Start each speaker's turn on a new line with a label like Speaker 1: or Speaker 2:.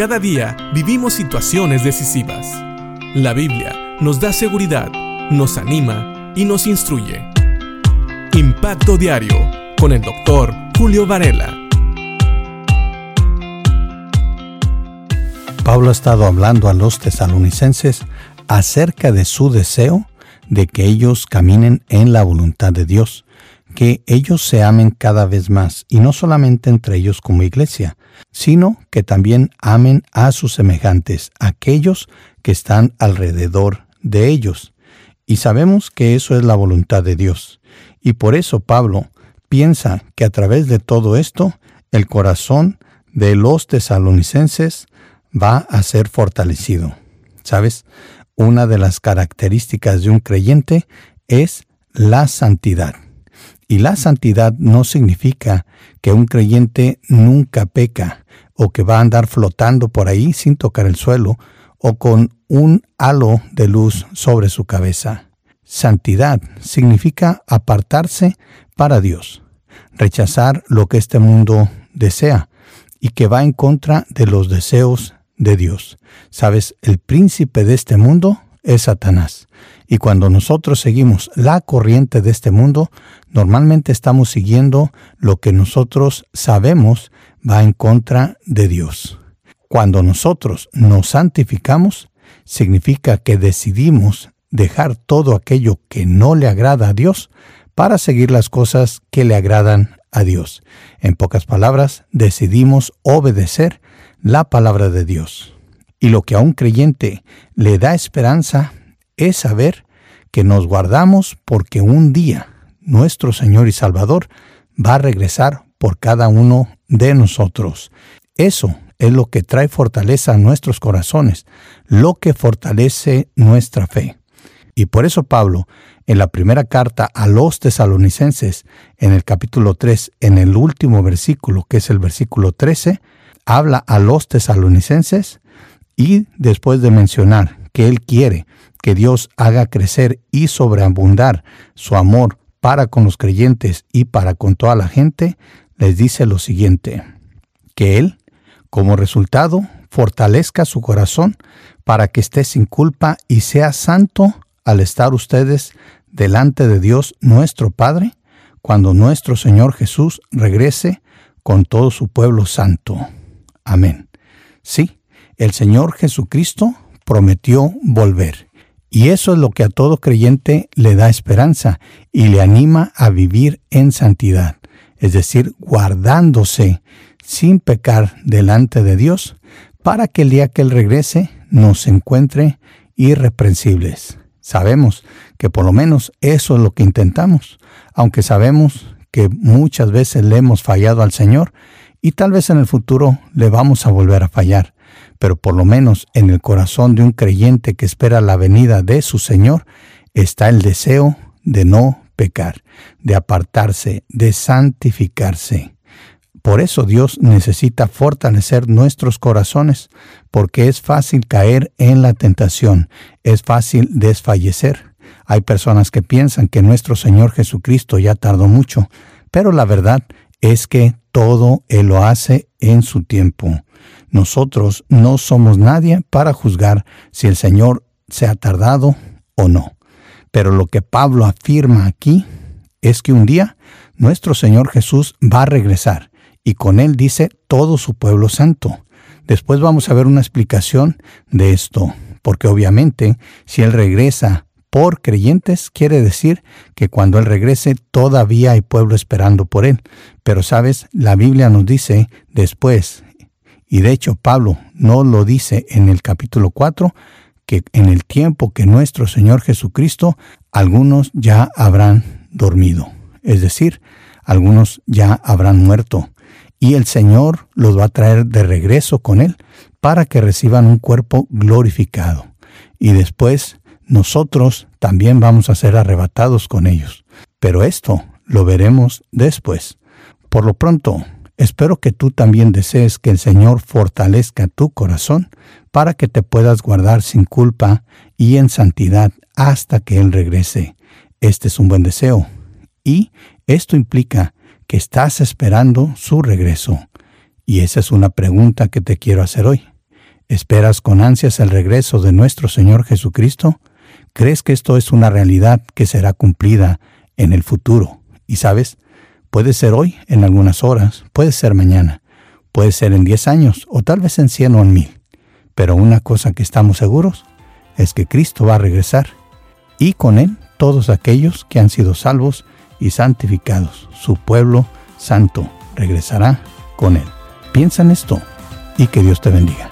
Speaker 1: Cada día vivimos situaciones decisivas. La Biblia nos da seguridad, nos anima y nos instruye. Impacto Diario con el doctor Julio Varela.
Speaker 2: Pablo ha estado hablando a los tesalonicenses acerca de su deseo de que ellos caminen en la voluntad de Dios, que ellos se amen cada vez más, y no solamente entre ellos como iglesia, sino que también amen a sus semejantes, aquellos que están alrededor de ellos. Y sabemos que eso es la voluntad de Dios. Y por eso Pablo piensa que a través de todo esto, el corazón de los tesalonicenses va a ser fortalecido. ¿Sabes? Una de las características de un creyente es la santidad. Y la santidad no significa que un creyente nunca peca o que va a andar flotando por ahí sin tocar el suelo o con un halo de luz sobre su cabeza. Santidad significa apartarse para Dios, rechazar lo que este mundo desea y que va en contra de los deseos de Dios. Sabes, el príncipe de este mundo es Satanás. Y cuando nosotros seguimos la corriente de este mundo, normalmente estamos siguiendo lo que nosotros sabemos va en contra de Dios. Cuando nosotros nos santificamos, significa que decidimos dejar todo aquello que no le agrada a Dios para seguir las cosas que le agradan a Dios. En pocas palabras, decidimos obedecer la palabra de Dios. Y lo que a un creyente le da esperanza es saber que nos guardamos porque un día nuestro Señor y Salvador va a regresar por cada uno de nosotros. Eso es lo que trae fortaleza a nuestros corazones, lo que fortalece nuestra fe. Y por eso Pablo, en la primera carta a los tesalonicenses, en el capítulo 3, en el último versículo, que es el versículo 13, habla a los tesalonicenses y después de mencionar que Él quiere que Dios haga crecer y sobreabundar su amor para con los creyentes y para con toda la gente, les dice lo siguiente, que Él, como resultado, fortalezca su corazón para que esté sin culpa y sea santo al estar ustedes delante de Dios nuestro Padre, cuando nuestro Señor Jesús regrese con todo su pueblo santo. Amén. Sí, el Señor Jesucristo prometió volver. Y eso es lo que a todo creyente le da esperanza y le anima a vivir en santidad, es decir, guardándose sin pecar delante de Dios, para que el día que Él regrese nos encuentre irreprensibles. Sabemos que por lo menos eso es lo que intentamos, aunque sabemos que muchas veces le hemos fallado al Señor y tal vez en el futuro le vamos a volver a fallar pero por lo menos en el corazón de un creyente que espera la venida de su Señor está el deseo de no pecar, de apartarse, de santificarse. Por eso Dios necesita fortalecer nuestros corazones, porque es fácil caer en la tentación, es fácil desfallecer. Hay personas que piensan que nuestro Señor Jesucristo ya tardó mucho, pero la verdad es que todo Él lo hace en su tiempo. Nosotros no somos nadie para juzgar si el Señor se ha tardado o no. Pero lo que Pablo afirma aquí es que un día nuestro Señor Jesús va a regresar y con él dice todo su pueblo santo. Después vamos a ver una explicación de esto, porque obviamente si Él regresa por creyentes, quiere decir que cuando Él regrese todavía hay pueblo esperando por Él. Pero sabes, la Biblia nos dice después, y de hecho Pablo no lo dice en el capítulo 4, que en el tiempo que nuestro Señor Jesucristo, algunos ya habrán dormido. Es decir, algunos ya habrán muerto. Y el Señor los va a traer de regreso con Él para que reciban un cuerpo glorificado. Y después nosotros también vamos a ser arrebatados con ellos. Pero esto lo veremos después. Por lo pronto, Espero que tú también desees que el Señor fortalezca tu corazón para que te puedas guardar sin culpa y en santidad hasta que Él regrese. Este es un buen deseo. Y esto implica que estás esperando su regreso. Y esa es una pregunta que te quiero hacer hoy. ¿Esperas con ansias el regreso de nuestro Señor Jesucristo? ¿Crees que esto es una realidad que será cumplida en el futuro? Y sabes, puede ser hoy, en algunas horas, puede ser mañana, puede ser en 10 años o tal vez en 100 o en 1000. Pero una cosa que estamos seguros es que Cristo va a regresar y con Él todos aquellos que han sido salvos y santificados. Su pueblo santo regresará con Él. Piensa en esto y que Dios te bendiga.